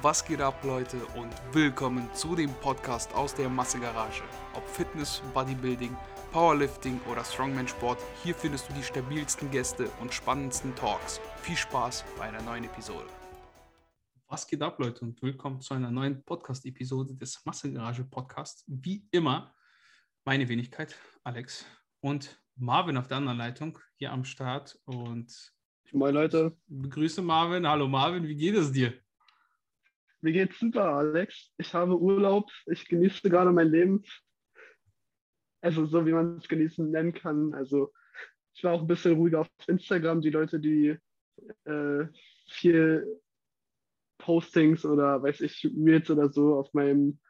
Was geht ab, Leute, und willkommen zu dem Podcast aus der Massegarage. Ob Fitness, Bodybuilding, Powerlifting oder Strongman-Sport, hier findest du die stabilsten Gäste und spannendsten Talks. Viel Spaß bei einer neuen Episode. Was geht ab, Leute, und willkommen zu einer neuen Podcast-Episode des Massegarage-Podcasts. Wie immer, meine Wenigkeit, Alex, und Marvin auf der anderen Leitung hier am Start. Und Moin Leute. begrüße Marvin. Hallo Marvin, wie geht es dir? Mir geht's super, Alex. Ich habe Urlaub. Ich genieße gerade mein Leben. Also so, wie man es genießen nennen kann. Also ich war auch ein bisschen ruhiger auf Instagram. Die Leute, die äh, viel Postings oder weiß ich, Reels oder so auf meinem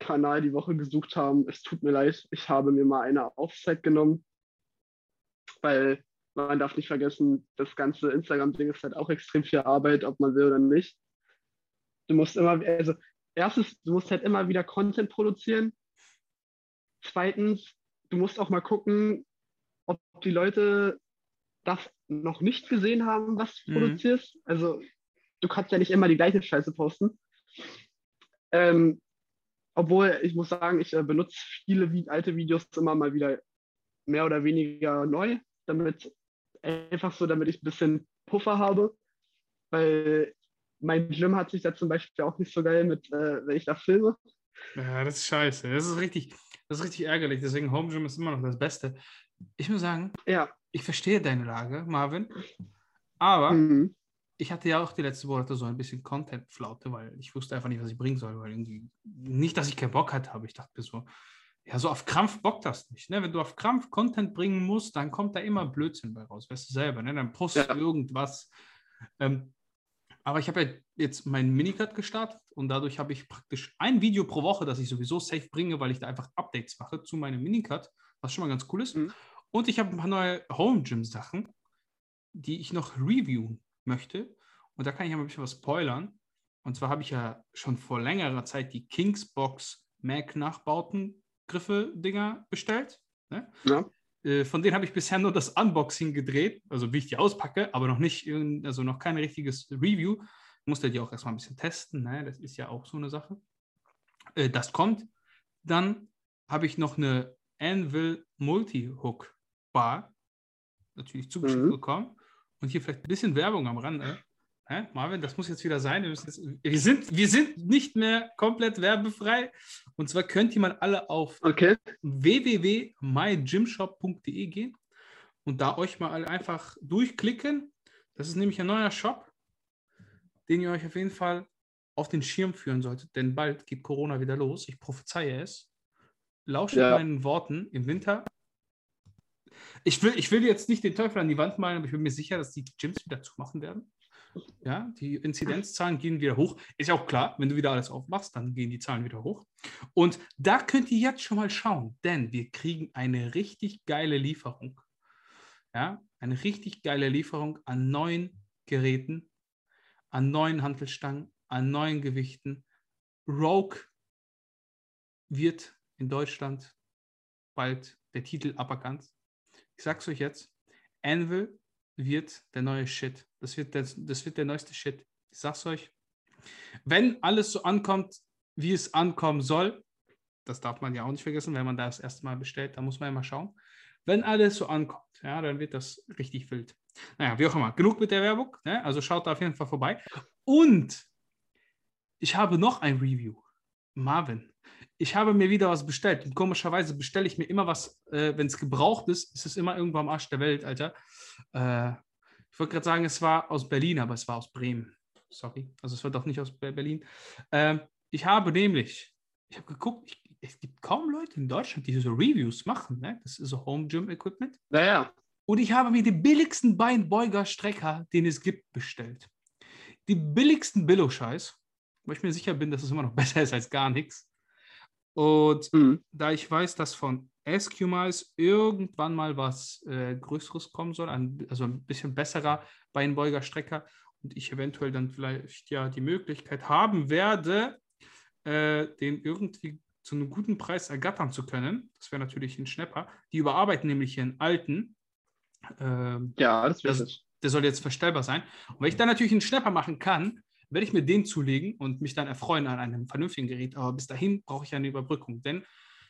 Kanal die Woche gesucht haben. Es tut mir leid. Ich habe mir mal eine Auszeit genommen, weil man darf nicht vergessen, das ganze Instagram-Ding ist halt auch extrem viel Arbeit, ob man will oder nicht. Du musst immer, also erstens, du musst halt immer wieder Content produzieren. Zweitens, du musst auch mal gucken, ob die Leute das noch nicht gesehen haben, was du Mhm. produzierst. Also du kannst ja nicht immer die gleiche Scheiße posten. Ähm, obwohl, ich muss sagen, ich äh, benutze viele Vi- alte Videos immer mal wieder mehr oder weniger neu, damit einfach so, damit ich ein bisschen Puffer habe. Weil mein Gym hat sich da zum Beispiel auch nicht so geil mit, äh, wenn ich da filme. Ja, das ist scheiße. Das ist richtig, das ist richtig ärgerlich. Deswegen Home Gym ist immer noch das Beste. Ich muss sagen, Ja. ich verstehe deine Lage, Marvin. Aber Mhm. ich hatte ja auch die letzten Monate so ein bisschen Content-Flaute, weil ich wusste einfach nicht, was ich bringen soll. Weil irgendwie, nicht, dass ich keinen Bock hatte, aber ich dachte mir so, ja, so auf Krampf bockt das nicht. Ne? Wenn du auf Krampf Content bringen musst, dann kommt da immer Blödsinn bei raus, weißt du selber. Ne? Dann postest Ja. du irgendwas. Ähm, aber ich habe ja jetzt meinen Minicut gestartet und dadurch habe ich praktisch ein Video pro Woche, das ich sowieso safe bringe, weil ich da einfach Updates mache zu meinem Minicut, was schon mal ganz cool ist. Mhm. Und ich habe ein paar neue Home Gym Sachen, die ich noch reviewen möchte. Und da kann ich ja mal ein bisschen was spoilern. Und zwar habe ich ja schon vor längerer Zeit die Kingsbox Mac Nachbauten Griffe Dinger bestellt. Ne? Ja. Äh, Von denen habe ich bisher nur das Unboxing gedreht, also wie ich die auspacke, aber noch nicht, also noch kein richtiges Review. Ich musste die auch erstmal ein bisschen testen, ne? das ist ja auch so eine Sache. Äh, Das kommt. Dann habe ich noch eine Anvil Multi-Hook Bar, natürlich zugeschickt Mhm. bekommen. Und hier vielleicht ein bisschen Werbung am Rande. Hä? Marvin, das muss jetzt wieder sein. Wir, jetzt, wir, sind, wir sind nicht mehr komplett werbefrei. Und zwar könnt ihr mal alle auf Okay. www.mygymshop.de gehen und da euch mal einfach durchklicken. Das ist nämlich ein neuer Shop, den ihr euch auf jeden Fall auf den Schirm führen solltet, denn bald geht Corona wieder los. Ich prophezeie es. Lauscht Ja. meinen Worten im Winter. Ich will, ich will jetzt nicht den Teufel an die Wand malen, aber ich bin mir sicher, dass die Gyms wieder zumachen werden. Ja, die Inzidenzzahlen gehen wieder hoch. Ist ja auch klar, wenn du wieder alles aufmachst, dann gehen die Zahlen wieder hoch. Und da könnt ihr jetzt schon mal schauen, denn wir kriegen eine richtig geile Lieferung. Ja, eine richtig geile Lieferung an neuen Geräten, an neuen Hantelstangen, an neuen Gewichten. Rogue wird in Deutschland bald der Titel aberkannt. Ich sag's euch jetzt, Anvil wird der neue Shit. Das wird der, das wird der neueste Shit. Ich sag's euch. Wenn alles so ankommt, wie es ankommen soll, das darf man ja auch nicht vergessen, wenn man da das erste Mal bestellt, da muss man ja mal schauen. Wenn alles so ankommt, ja, dann wird das richtig wild. Naja, wie auch immer, genug mit der Werbung, ne? also schaut da auf jeden Fall vorbei. Und ich habe noch ein Review. Marvin, ich habe mir wieder was bestellt. Und komischerweise bestelle ich mir immer was, äh, wenn es gebraucht ist, ist es immer irgendwo am Arsch der Welt, Alter. Äh, ich wollte gerade sagen, es war aus Berlin, aber es war aus Bremen. Sorry. Also es war doch nicht aus Be- Berlin. Ähm, ich habe nämlich, ich habe geguckt, ich, es gibt kaum Leute in Deutschland, die so Reviews machen. Ne? Das ist so Home Gym Equipment. Naja. Und ich habe mir den billigsten Beinbeuger-Strecker, den es gibt, bestellt. Die billigsten Billo-Scheiß, wo ich mir sicher bin, dass es immer noch besser ist als gar nichts. Und Mhm. da ich weiß, dass von SQMice irgendwann mal was äh, Größeres kommen soll, ein, also ein bisschen besserer Beinbeuger-Strecker und ich eventuell dann vielleicht ja die Möglichkeit haben werde, äh, den irgendwie zu einem guten Preis ergattern zu können. Das wäre natürlich ein Schnapper. Die überarbeiten nämlich ihren alten. Ähm, Ja, das wird es. der soll jetzt verstellbar sein. Und wenn ich dann natürlich einen Schnapper machen kann, werde ich mir den zulegen und mich dann erfreuen an einem vernünftigen Gerät. Aber bis dahin brauche ich eine Überbrückung, denn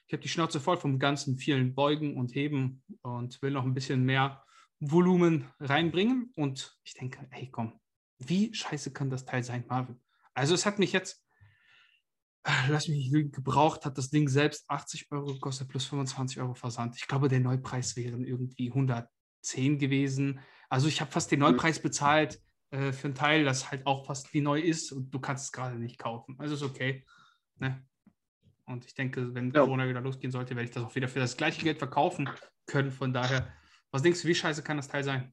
ich habe die Schnauze voll vom ganzen vielen Beugen und Heben und will noch ein bisschen mehr Volumen reinbringen. Und ich denke, hey, komm, wie scheiße kann das Teil sein, Marvin? Also es hat mich jetzt, lass mich nicht gebraucht, hat das Ding selbst 80 Euro gekostet plus 25 Euro Versand. Ich glaube, der Neupreis wären irgendwie 110 gewesen. Also ich habe fast den Neupreis bezahlt äh, für ein Teil, das halt auch fast wie neu ist und du kannst es gerade nicht kaufen. Also ist okay. Ne? Und ich denke, wenn ja. Corona wieder losgehen sollte, werde ich das auch wieder für das gleiche Geld verkaufen können. Von daher, was denkst du, wie scheiße kann das Teil sein?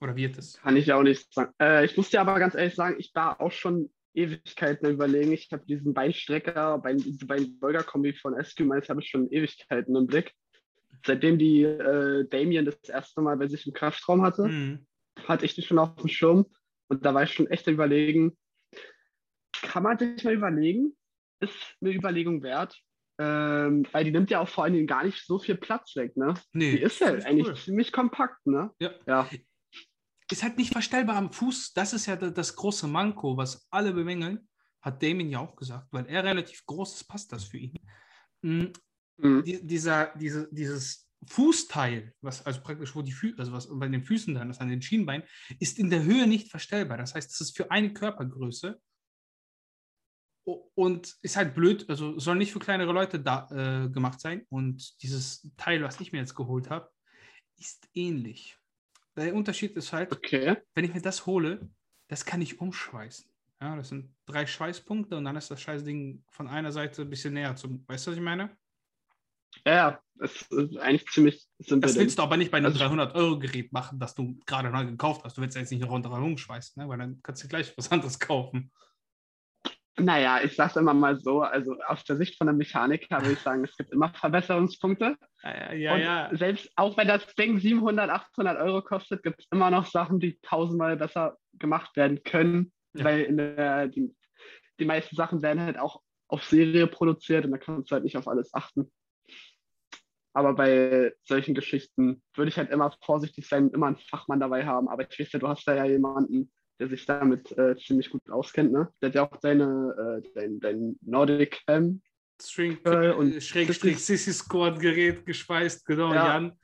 Oder wird es? Kann ich auch nicht sagen. Äh, ich muss dir aber ganz ehrlich sagen, ich war auch schon Ewigkeiten überlegen. Ich habe diesen Beinstrecker, Bein, diese Bein-Burger-Kombi von Eskimos habe ich schon Ewigkeiten im Blick. Seitdem die äh, Damien das erste Mal bei sich im Kraftraum hatte, mhm. Hatte ich die schon auf dem Schirm. Und da war ich schon echt überlegen, kann man sich mal überlegen, ist eine Überlegung wert. Ähm, weil die nimmt ja auch vor allen Dingen gar nicht so viel Platz weg, ne? Nee, die ist ja eigentlich cool. ziemlich kompakt, ne? Ja. ja. Ist halt nicht verstellbar am Fuß. Das ist ja das große Manko, was alle bemängeln. Hat Damien ja auch gesagt, weil er relativ groß ist, passt das für ihn. Mhm. Mhm. Die, dieser, diese, dieses Fußteil, was also praktisch, wo die Füße, also was bei den Füßen dann ist, an den Schienbeinen, ist in der Höhe nicht verstellbar. Das heißt, es ist für eine Körpergröße und ist halt blöd, also soll nicht für kleinere Leute da, äh, gemacht sein. Und dieses Teil, was ich mir jetzt geholt habe, ist ähnlich. Der Unterschied ist halt, okay. wenn ich mir das hole, das kann ich umschweißen. Ja, das sind drei Schweißpunkte und dann ist das Scheißding von einer Seite ein bisschen näher zum. Weißt du, was ich meine? Ja, es ist eigentlich ziemlich simpel. Das willst du aber nicht bei einem also, 300-Euro-Gerät machen, das du gerade neu gekauft hast. Du willst ja jetzt nicht noch runter umschweißen, ne? weil dann kannst du gleich was anderes kaufen. Naja, ich sage immer mal so, also aus der Sicht von der Mechaniker würde ich sagen, es gibt immer Verbesserungspunkte. Ja, ja, ja. Und selbst auch wenn das Ding 700, 800 Euro kostet, gibt es immer noch Sachen, die tausendmal besser gemacht werden können, ja. weil der, die, die meisten Sachen werden halt auch auf Serie produziert und da kannst du halt nicht auf alles achten. Aber bei solchen Geschichten würde ich halt immer vorsichtig sein, immer einen Fachmann dabei haben. Aber ich weiß ja, du hast da ja jemanden, der sich damit äh, ziemlich gut auskennt, ne? Der hat ja auch deine, äh, dein, dein Nordic Helm. String, äh, und Schrägstrich Sissy Squad Gerät gespeist, genau, ja. Jan.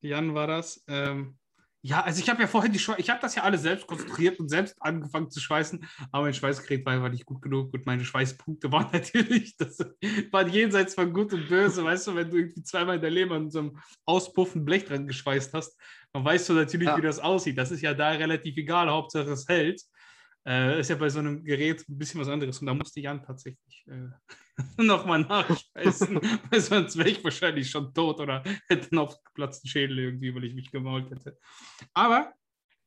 Jan war das. Ähm, ja, also ich habe ja vorher die Schweiß, ich habe das ja alles selbst konstruiert und selbst angefangen zu schweißen, aber mein Schweißgerät war einfach nicht gut genug und meine Schweißpunkte waren natürlich, das waren jenseits von gut und böse, weißt du, wenn du irgendwie zweimal in der Leben an so einem auspuffen Blech dran geschweißt hast, dann weißt du natürlich, ja. wie das aussieht. Das ist ja da relativ egal, Hauptsache es hält. Äh, ist ja bei so einem Gerät ein bisschen was anderes. Und da musste Jan tatsächlich äh, nochmal nachspeisen, weil sonst wäre ich wahrscheinlich schon tot oder hätte einen aufgeplatzten Schädel irgendwie, weil ich mich gemault hätte. Aber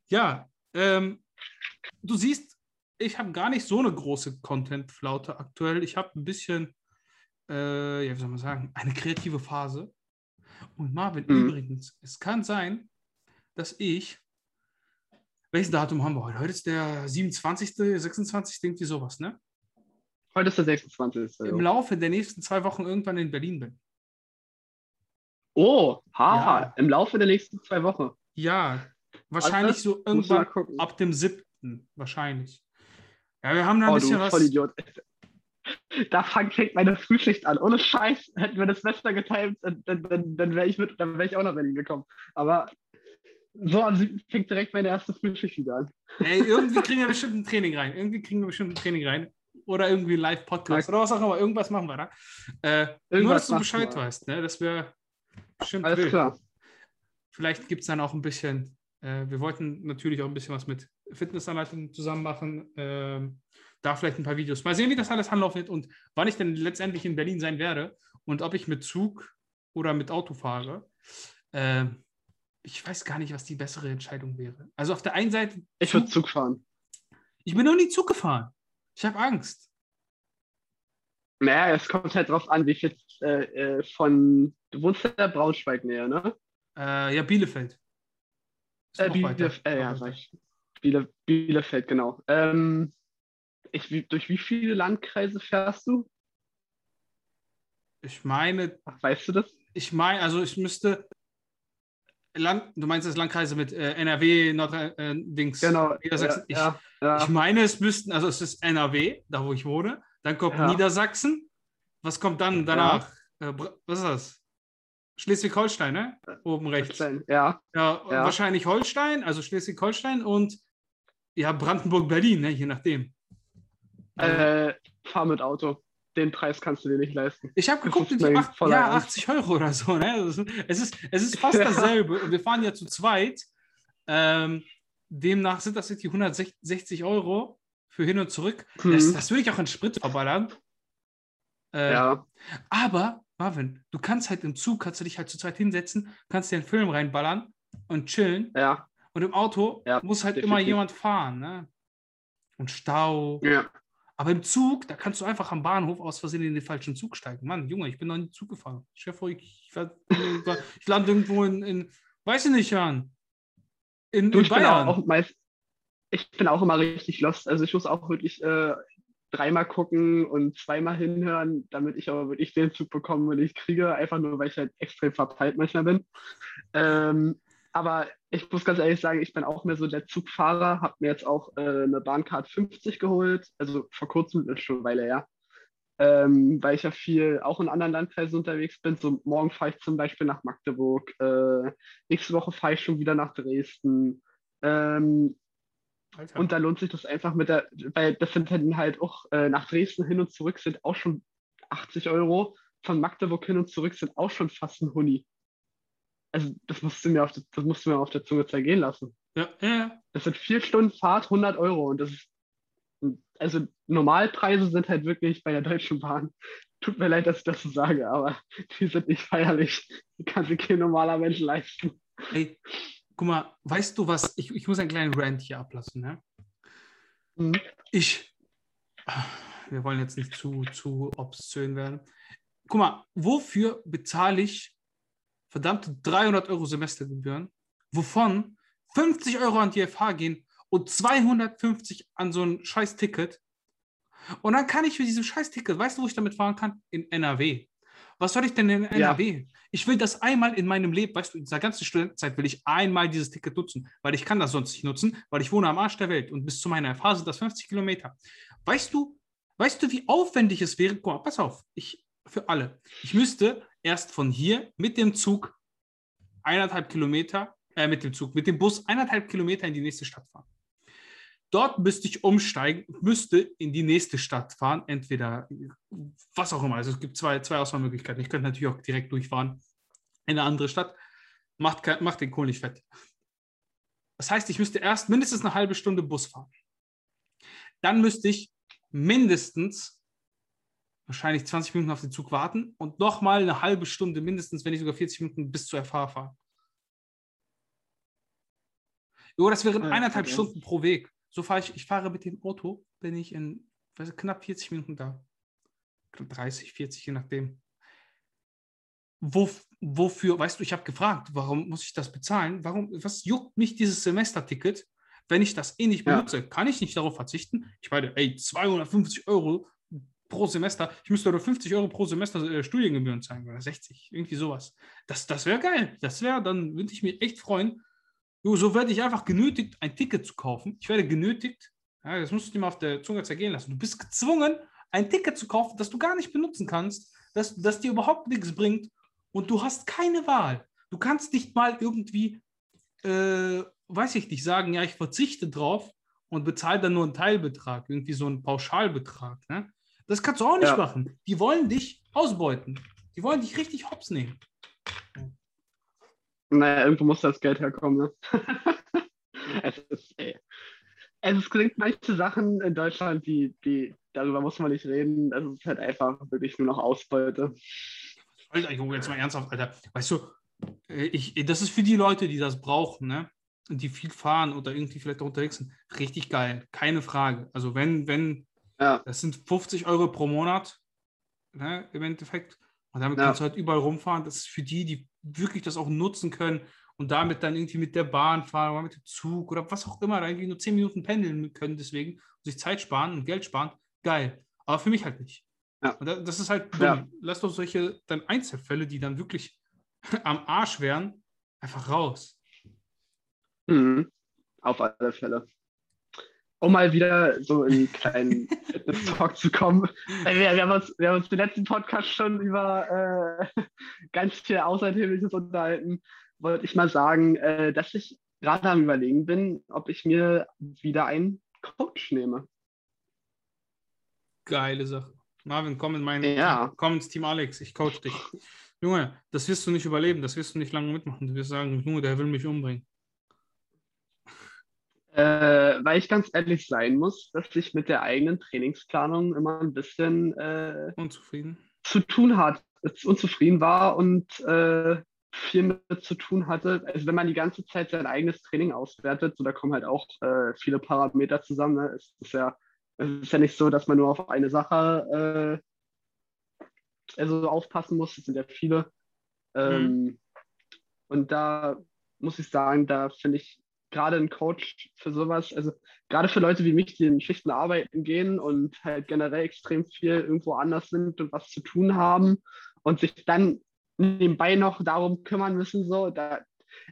ja, ähm, du siehst, ich habe gar nicht so eine große Content-Flaute aktuell. Ich habe ein bisschen, äh, ja, wie soll man sagen, eine kreative Phase. Und Marvin, mhm. übrigens, es kann sein, dass ich, welches Datum haben wir heute? Heute ist der 27., 26., irgendwie sowas, ne? Heute ist der 26. Im Laufe der nächsten zwei Wochen irgendwann in Berlin bin. Oh, haha, ja. im Laufe der nächsten zwei Wochen. Ja, wahrscheinlich so irgendwann ab dem 7. wahrscheinlich. Ja, wir haben da ein oh, bisschen was. Vollidiot. Da fängt meine Frühschicht an. Ohne Scheiß hätten wir das besser geteilt, dann, dann, dann wäre ich, wär ich auch nach Berlin gekommen. Aber so fängt direkt meine erste Frühschicht wieder an. Ey, irgendwie kriegen wir bestimmt ein Training rein. Irgendwie kriegen wir bestimmt ein Training rein. Oder irgendwie ein Live-Podcast oder was auch immer. Irgendwas machen wir da. Äh, nur, dass du Bescheid wir. weißt. Ne? Das wäre bestimmt Alles wild. klar. Vielleicht gibt es dann auch ein bisschen, äh, wir wollten natürlich auch ein bisschen was mit Fitnessanleitungen zusammen machen. Ähm, da vielleicht ein paar Videos. Mal sehen, wie das alles anlaufen wird und wann ich denn letztendlich in Berlin sein werde und ob ich mit Zug oder mit Auto fahre. Ähm, ich weiß gar nicht, was die bessere Entscheidung wäre. Also auf der einen Seite. Ich würde Zug fahren. Ich bin noch nie Zug gefahren. Ich habe Angst. Naja, es kommt halt drauf an, wie viel äh, äh von. Du wohnst in der Braunschweig-Nähe, ne? Äh, ja, Bielefeld. Äh, Bielef äh, ja, sag ich. Biele Bielefeld, genau. Ähm, ich, wie, durch wie viele Landkreise fährst du? Ich meine. Ach, weißt du das? Ich meine, also ich müsste Land, du meinst das Landkreise mit äh, NRW, Nordrhein-Dings, Genau. Niedersachsen. Ja, ich, ja, ich meine, es müssten, also es ist NRW, da wo ich wohne. Dann kommt Ja. Niedersachsen. Was kommt dann danach? Äh, was ist das? Schleswig-Holstein, ne? Oben rechts. ja, ja, Ja, Ja. wahrscheinlich Holstein, also Schleswig-Holstein und ja, Brandenburg-Berlin, ne? je nachdem. äh, fahr mit Auto. Den Preis kannst du dir nicht leisten. Ich habe Das geguckt, die acht, ja, Ernst. 80 Euro oder so. Ne? Es, ist, es ist fast dasselbe. Und wir fahren ja zu zweit. Ähm, demnach sind das irgendwie 160 Euro für hin und zurück. Das, Mhm. das würde ich auch in Sprit verballern. Äh, Ja, Aber, Marvin, du kannst halt im Zug, kannst du dich halt zu zweit hinsetzen, kannst dir einen Film reinballern und chillen. ja, Und im Auto Ja, muss halt immer definitiv. jemand fahren. Ne? Und Stau. ja. Aber im Zug, da kannst du einfach am Bahnhof aus Versehen in den falschen Zug steigen. Mann, Junge, ich bin noch nie Zug gefahren. Stell dir vor, ich, ich, lande irgendwo in, in, weiß ich nicht, Jan. In, Du, in ich bin Bayern. auch meist, ich bin auch immer richtig lost. Also ich muss auch wirklich äh, dreimal gucken und zweimal hinhören, damit ich aber wirklich den Zug bekomme, den ich kriege, einfach nur, weil ich halt extrem verpeilt manchmal bin. Ähm, aber ich muss ganz ehrlich sagen, ich bin auch mehr so der Zugfahrer, habe mir jetzt auch äh, eine Bahncard 50 geholt, also vor kurzem, ist schon eine Weile her, ähm, weil ich ja viel auch in anderen Landkreisen unterwegs bin. So morgen fahre ich zum Beispiel nach Magdeburg, äh, nächste Woche fahre ich schon wieder nach Dresden. Ähm, Alter. und da lohnt sich das einfach mit der, weil das sind dann halt auch äh, nach Dresden hin und zurück sind auch schon 80 Euro. Von Magdeburg hin und zurück sind auch schon fast ein Huni. Also das musst du mir auf, das musst du mir auf der Zunge zergehen lassen. ja, ja, ja. Das sind vier Stunden Fahrt, 100 Euro. Und das ist, also Normalpreise sind halt wirklich bei der Deutschen Bahn. Tut mir leid, dass ich das so sage, aber die sind nicht feierlich. Die kann sich kein normaler Mensch leisten. Ey, guck mal, weißt du was? Ich, ich muss einen kleinen Rant hier ablassen. Ne? Mhm. Ich, wir wollen jetzt nicht zu, zu obszön werden. Guck mal, wofür bezahle ich verdammte 300 Euro Semestergebühren, wovon 50 Euro an die FH gehen und 250 an so ein scheiß Ticket? Und dann kann ich für dieses scheiß Ticket, weißt du, wo ich damit fahren kann? In NRW. Was soll ich denn in NRW? Ich will das einmal in meinem Leben, weißt du, in dieser ganzen Studentenzeit will ich einmal dieses Ticket nutzen, weil ich kann das sonst nicht nutzen, weil ich wohne am Arsch der Welt und bis zu meiner FH sind das 50 Kilometer. Weißt du, weißt du, wie aufwendig es wäre? Guck mal, pass auf, ich, für alle. Ich müsste erst von hier mit dem Zug eineinhalb Kilometer, äh, mit dem Zug, mit dem Bus eineinhalb Kilometer in die nächste Stadt fahren. Dort müsste ich umsteigen, müsste in die nächste Stadt fahren, entweder was auch immer. Also es gibt zwei, zwei Auswahlmöglichkeiten. Ich könnte natürlich auch direkt durchfahren in eine andere Stadt. Macht, macht den Kohl nicht fett. Das heißt, ich müsste erst mindestens eine halbe Stunde Bus fahren. Dann müsste ich mindestens wahrscheinlich 20 Minuten auf den Zug warten und nochmal eine halbe Stunde, mindestens, wenn nicht sogar 40 Minuten bis zur FH fahren. Jo, das wären Ja, eineinhalb okay. Stunden pro Weg. So fahre ich, ich fahre mit dem Auto, bin ich in weiß, knapp 40 Minuten da. Knapp 30, 40, je nachdem. Wo, wofür, weißt du, ich habe gefragt, warum muss ich das bezahlen? Warum, was juckt mich dieses Semesterticket, wenn ich das eh nicht Ja. benutze? Kann ich nicht darauf verzichten? Ich meine, ey, 250 Euro pro Semester. Ich müsste oder 50 Euro pro Semester äh, Studiengebühren zahlen oder 60, irgendwie sowas. Das, das wäre geil. Das wäre, dann würde ich mich echt freuen. Jo, so werde ich einfach genötigt, ein Ticket zu kaufen. Ich werde genötigt, ja, das musst du dir mal auf der Zunge zergehen lassen. Du bist gezwungen, ein Ticket zu kaufen, das du gar nicht benutzen kannst, das, das dir überhaupt nichts bringt und du hast keine Wahl. Du kannst nicht mal irgendwie, äh, weiß ich nicht, sagen, ja, ich verzichte drauf und bezahle dann nur einen Teilbetrag, irgendwie so einen Pauschalbetrag. Ne? Das kannst du auch nicht Ja. machen. Die wollen dich ausbeuten. Die wollen dich richtig hops nehmen. Naja, irgendwo muss das Geld herkommen. Ne? es, ist, ey. es klingt manche Sachen in Deutschland, die, die, darüber muss man nicht reden. Das ist halt einfach wirklich nur noch Ausbeute. Alter, Junge, jetzt mal ernsthaft, Alter. Weißt du, äh, ich, das ist für die Leute, die das brauchen, ne? Und die viel fahren oder irgendwie vielleicht unterwegs sind, richtig geil. Keine Frage. Also wenn, wenn, Ja, das sind 50 Euro pro Monat, ne, im Endeffekt. Und damit Ja. kannst du halt überall rumfahren. Das ist für die, die wirklich das auch nutzen können und damit dann irgendwie mit der Bahn fahren oder mit dem Zug oder was auch immer, da irgendwie nur 10 Minuten pendeln können, deswegen und sich Zeit sparen und Geld sparen. Geil. Aber für mich halt nicht. Ja. Und da- das ist halt dumm. Ja. Lass doch solche dann Einzelfälle, die dann wirklich am Arsch wären, Einfach raus. Mhm. Auf alle Fälle. Um mal wieder so in einen kleinen Fitness-Talk zu kommen. Wir, wir, haben uns, wir haben uns den letzten Podcast schon über äh, ganz viel Außertägliches unterhalten. Wollte ich mal sagen, äh, dass ich gerade am Überlegen bin, ob ich mir wieder einen Coach nehme. Geile Sache. Marvin, komm, in mein, Ja. komm ins Team Alex, ich coach dich. Junge, das wirst du nicht überleben, das wirst du nicht lange mitmachen. Du wirst sagen, Junge, der will mich umbringen. Äh, weil ich ganz ehrlich sein muss, dass ich mit der eigenen Trainingsplanung immer ein bisschen äh, Unzufrieden. zu tun hat, unzufrieden war und äh, viel mit zu tun hatte. Also wenn man die ganze Zeit sein eigenes Training auswertet, so da kommen halt auch äh, viele Parameter zusammen. Ne? Es ist ja, es ist ja nicht so, dass man nur auf eine Sache äh, also aufpassen muss. Es sind ja viele. Ähm, Und da muss ich sagen, da finde ich gerade ein Coach für sowas, also gerade für Leute wie mich, die in Schichten arbeiten gehen und halt generell extrem viel irgendwo anders sind und was zu tun haben und sich dann nebenbei noch darum kümmern müssen, so, da,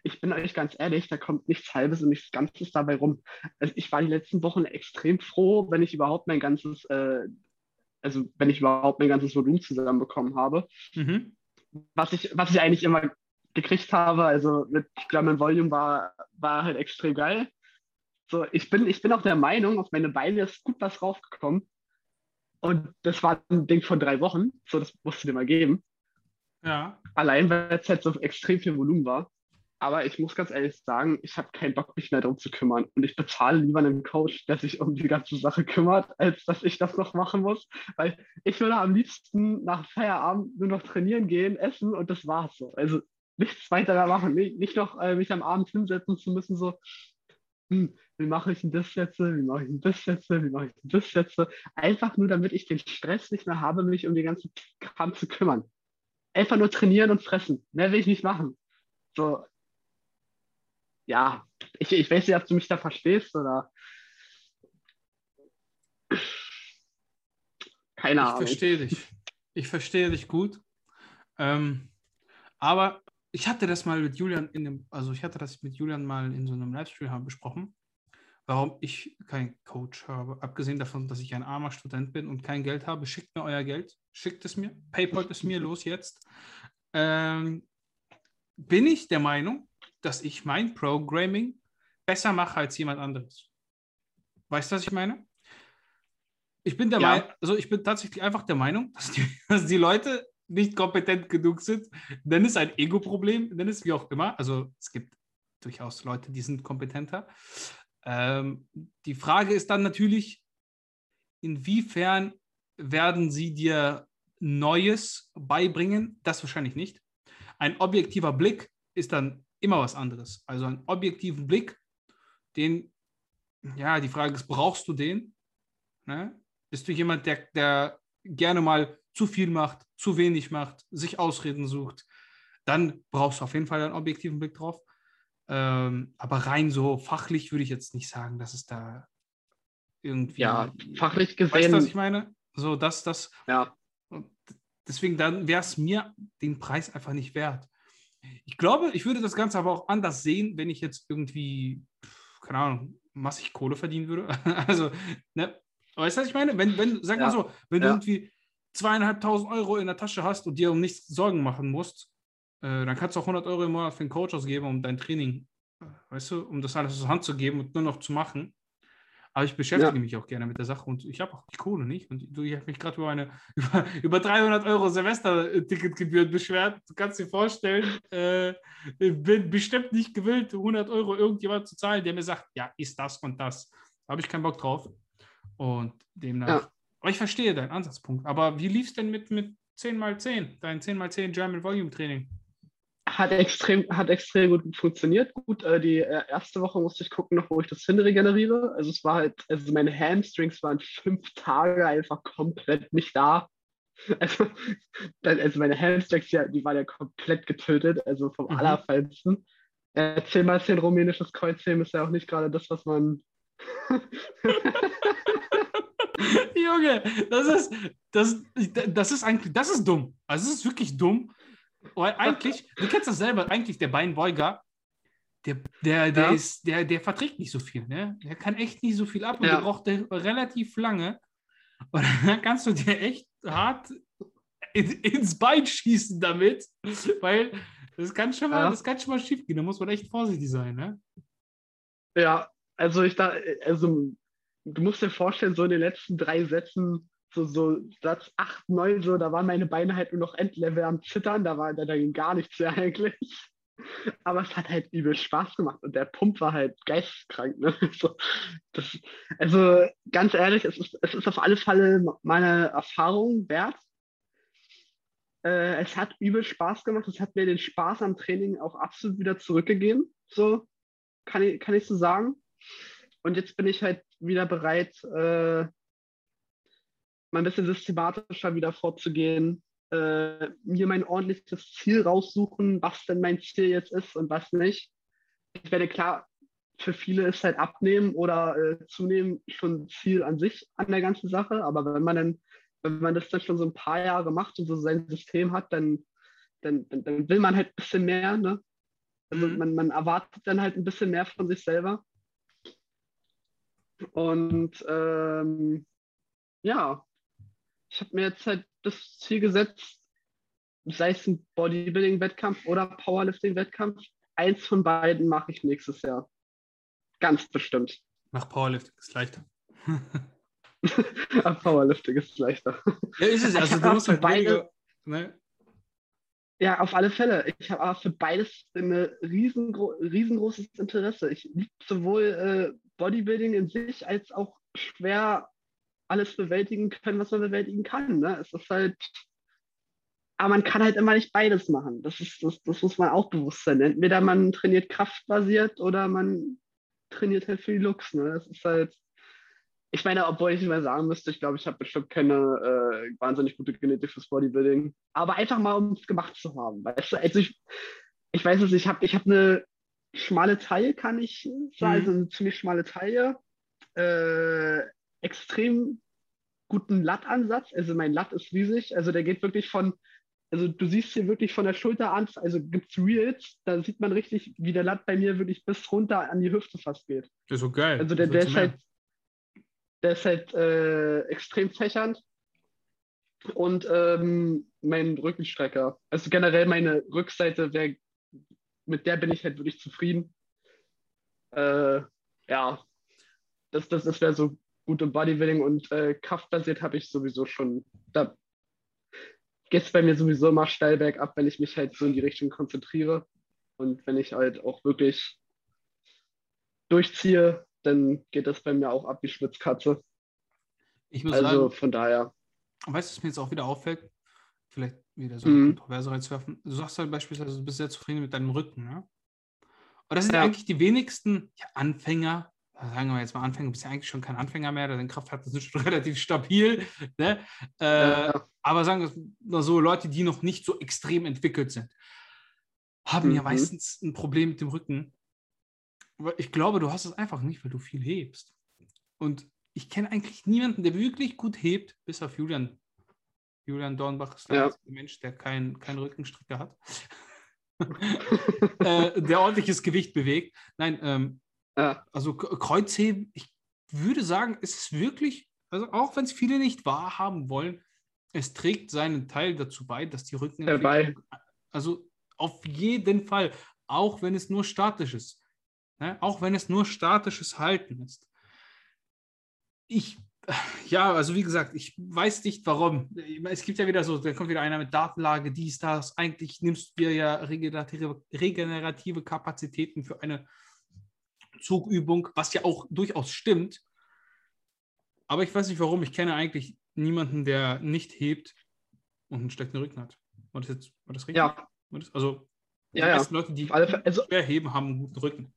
ich bin euch ganz ehrlich, da kommt nichts Halbes und nichts Ganzes dabei rum. Also ich war die letzten Wochen extrem froh, wenn ich überhaupt mein ganzes, äh, also wenn ich überhaupt mein ganzes Volumen zusammenbekommen habe Mhm. was ich, was ich eigentlich immer gekriegt habe, also mit German Volume war, war halt extrem geil. So, ich bin, ich bin auch der Meinung, auf meine Beine ist gut was raufgekommen. Und das war ein Ding von drei Wochen. So, das musst du dir mal geben. Ja. Allein, weil es halt so extrem viel Volumen war. Aber ich muss ganz ehrlich sagen, ich habe keinen Bock, mich mehr darum zu kümmern. Und ich bezahle lieber einen Coach, der sich um die ganze Sache kümmert, als dass ich das noch machen muss. Weil ich würde am liebsten nach Feierabend nur noch trainieren gehen, essen und das war's so. Also nichts weiter da machen. Nicht, nicht noch äh, mich am Abend hinsetzen zu müssen, so, hm, wie mache ich denn das jetzt? Wie mache ich denn das jetzt? Wie mache ich denn das jetzt? Einfach nur, damit ich den Stress nicht mehr habe, mich um den ganzen Kram zu kümmern. Einfach nur trainieren und fressen. Mehr will ich nicht machen. So, ja, ich, ich weiß nicht, ob du mich da verstehst oder. Keine Ich Ahnung. verstehe dich. Ich verstehe dich gut. Ähm, aber ich hatte das mal mit Julian in dem, also ich hatte das mit Julian mal in so einem Livestream besprochen, warum ich keinen Coach habe. Abgesehen davon, dass ich ein armer Student bin und kein Geld habe, schickt mir euer Geld, schickt es mir, PayPal es mir, los jetzt. Ähm, bin ich der Meinung, dass ich mein Programming besser mache als jemand anderes. Weißt du, was ich meine? Ich bin der Ja. Meinung, also ich bin tatsächlich einfach der Meinung, dass die, dass die Leute nicht kompetent genug sind. Dann ist ein Ego-Problem, dann ist wie auch immer. Also es gibt durchaus Leute, die sind kompetenter. Ähm, die Frage ist dann natürlich, inwiefern werden sie dir Neues beibringen? Das wahrscheinlich nicht. Ein objektiver Blick ist dann immer was anderes. Also einen objektiven Blick, den, ja, die Frage ist, brauchst du den? Ne? Bist du jemand, der, der gerne mal zu viel macht, zu wenig macht, sich Ausreden sucht? Dann brauchst du auf jeden Fall einen objektiven Blick drauf. Ähm, aber rein so fachlich würde ich jetzt nicht sagen, dass es da irgendwie. Ja, fachlich Weißt gesehen. du, was ich meine? So, dass das. ja, deswegen dann wäre es mir den Preis einfach nicht wert. Ich glaube, ich würde das Ganze aber auch anders sehen, wenn ich jetzt irgendwie, keine Ahnung, massig Kohle verdienen würde. Also, ne, weißt du, was ich meine? Wenn, wenn, sag mal Ja. so, wenn du Ja. irgendwie zweieinhalbtausend Euro in der Tasche hast und dir um nichts Sorgen machen musst, äh, dann kannst du auch 100 Euro im Monat für einen Coach ausgeben, um dein Training, weißt du, um das alles aus der Hand zu geben und nur noch zu machen. Aber ich beschäftige Ja. mich auch gerne mit der Sache und ich habe auch die Kohle nicht. Und du, ich habe mich gerade über eine über, über 300 Euro Semester-Ticketgebühren beschwert. Du kannst dir vorstellen, äh, ich bin bestimmt nicht gewillt, 100 Euro irgendjemand zu zahlen, der mir sagt, ja, ist das und das. Da habe ich keinen Bock drauf. Und demnach. Ja. Aber ich verstehe deinen Ansatzpunkt. Aber wie lief es denn mit, mit 10x10, dein 10x10 German Volume Training? hat extrem, hat extrem gut funktioniert. Gut, äh, die äh, erste Woche musste ich gucken, noch wo ich das hin regeneriere. Also es war halt, also meine Hamstrings waren fünf Tage einfach komplett nicht da. Also, also meine Hamstrings, ja, die waren ja komplett getötet, also vom Mhm. Allerfeinsten. Äh, 10 mal 10 rumänisches Kreuzheben ist ja auch nicht gerade das, was man. Junge, das ist, das, das ist eigentlich, das ist dumm. Also es ist wirklich dumm. Weil eigentlich, du kennst das selber, eigentlich der Beinbeuger, der, der, der, Ja. ist, der, der verträgt nicht so viel, ne? Der kann echt nicht so viel ab und Ja. der braucht relativ lange. Und dann kannst du dir echt hart in, ins Bein schießen damit, weil das kann schon mal, Ja. das kann schon mal schief gehen. Da muss man echt vorsichtig sein, ne? Ja, also ich da, also du musst dir vorstellen, so in den letzten drei Sätzen, so, so Satz 8, 9, so, da waren meine Beine halt nur noch Endlevel am Zittern, da war da, ging gar nichts mehr eigentlich. Aber es hat halt übel Spaß gemacht und der Pump war halt geisteskrank. Ne? So, das, also ganz ehrlich, es ist, es ist auf alle Fälle meine Erfahrung wert. Äh, es hat übel Spaß gemacht. Es hat mir den Spaß am Training auch absolut wieder zurückgegeben. So kann ich, kann ich so sagen. Und jetzt bin ich halt wieder bereit, äh, mal ein bisschen systematischer wieder vorzugehen, äh, mir mein ordentliches Ziel raussuchen, was denn mein Ziel jetzt ist und was nicht. Ich werde klar, für viele ist halt Abnehmen oder äh, Zunehmen schon ein Ziel an sich an der ganzen Sache, aber wenn man dann, wenn man das dann schon so ein paar Jahre macht und so sein System hat, dann, dann, dann, dann will man halt ein bisschen mehr, ne? Also Mhm. man, man erwartet dann halt ein bisschen mehr von sich selber. Und ähm, ja, ich habe mir jetzt halt das Ziel gesetzt, sei es ein Bodybuilding-Wettkampf oder Powerlifting-Wettkampf, eins von beiden mache ich nächstes Jahr. Ganz bestimmt. Nach Powerlifting ist leichter. Aber Powerlifting ist leichter. Ja, ist es. Also du musst halt beide- weniger, ne? Ja, auf alle Fälle. Ich habe aber für beides ein riesengro riesengroßes Interesse. Ich liebe sowohl äh, Bodybuilding in sich als auch schwer alles bewältigen können, was man bewältigen kann. Ne? Es ist halt, aber man kann halt immer nicht beides machen. Das, ist, das, das muss man auch bewusst sein. Entweder man trainiert kraftbasiert oder man trainiert halt für die Looks. Ne? Das ist halt, ich meine, obwohl ich mehr sagen müsste, ich glaube, ich habe bestimmt keine äh, wahnsinnig gute Genetik fürs Bodybuilding. Aber einfach mal, um es gemacht zu haben. Weißt du, also ich, ich weiß es, ich habe ich hab eine schmale Taille, kann ich sagen, Mhm. also eine ziemlich schmale Taille. Äh, extrem guten Lattansatz. Also mein Latt ist riesig. Also der geht wirklich von, also du siehst hier wirklich von der Schulter an, also gibt es Reels, da sieht man richtig, wie der Latt bei mir wirklich bis runter an die Hüfte fast geht. Das ist so geil. Also der, der ist halt, der ist halt äh, extrem fächernd. Und ähm, mein Rückenstrecker. Also generell meine Rückseite, wär, mit der bin ich halt wirklich zufrieden. Äh, ja, das, das, das wäre so gut im Bodybuilding und äh, kraftbasiert habe ich sowieso schon. Da geht es bei mir sowieso immer steil bergab, wenn ich mich halt so in die Richtung konzentriere. Und wenn ich halt auch wirklich durchziehe, dann geht das bei mir auch ab wie Schwitzkatze. Also sagen, von daher. weißt du, was mir jetzt auch wieder auffällt? Vielleicht wieder so eine Mhm. Kontroverse reinzuwerfen. Du sagst halt beispielsweise, du bist sehr zufrieden mit deinem Rücken, ne? Und das sind Ja. eigentlich die wenigsten ja, Anfänger, sagen wir jetzt mal Anfänger, du bist ja eigentlich schon kein Anfänger mehr, deine Kraft hat das schon relativ stabil, ne? Äh, Ja, Aber sagen wir es mal so, Leute, die noch nicht so extrem entwickelt sind, haben ja Mhm. meistens ein Problem mit dem Rücken. Aber Ich glaube, du hast es einfach nicht, weil du viel hebst. Und ich kenne eigentlich niemanden, der wirklich gut hebt, bis auf Julian. Julian Dornbach ist der Ja. einzige Mensch, der keinen kein Rückenstrecker hat. äh, der ordentliches Gewicht bewegt. Nein, ähm, ja, also Kreuzheben, ich würde sagen, es ist wirklich, also auch wenn es viele nicht wahrhaben wollen, es trägt seinen Teil dazu bei, dass die Rückenentwicklung, also auf jeden Fall, auch wenn es nur statisch ist, ne? auch wenn es nur statisches Halten ist. Ich, ja, also wie gesagt, ich weiß nicht warum. Es gibt ja wieder so, dann kommt wieder einer mit Datenlage, dies, das. Eigentlich nimmst du dir ja regenerative, regenerative Kapazitäten für eine Zugübung, was ja auch durchaus stimmt. Aber ich weiß nicht warum. Ich kenne eigentlich niemanden, der nicht hebt und einen schlechten Rücken hat. War das jetzt war das richtig? ja, das, also die Ja, ja. meisten Leute, die alle. Also, schwer heben, haben einen guten Rücken.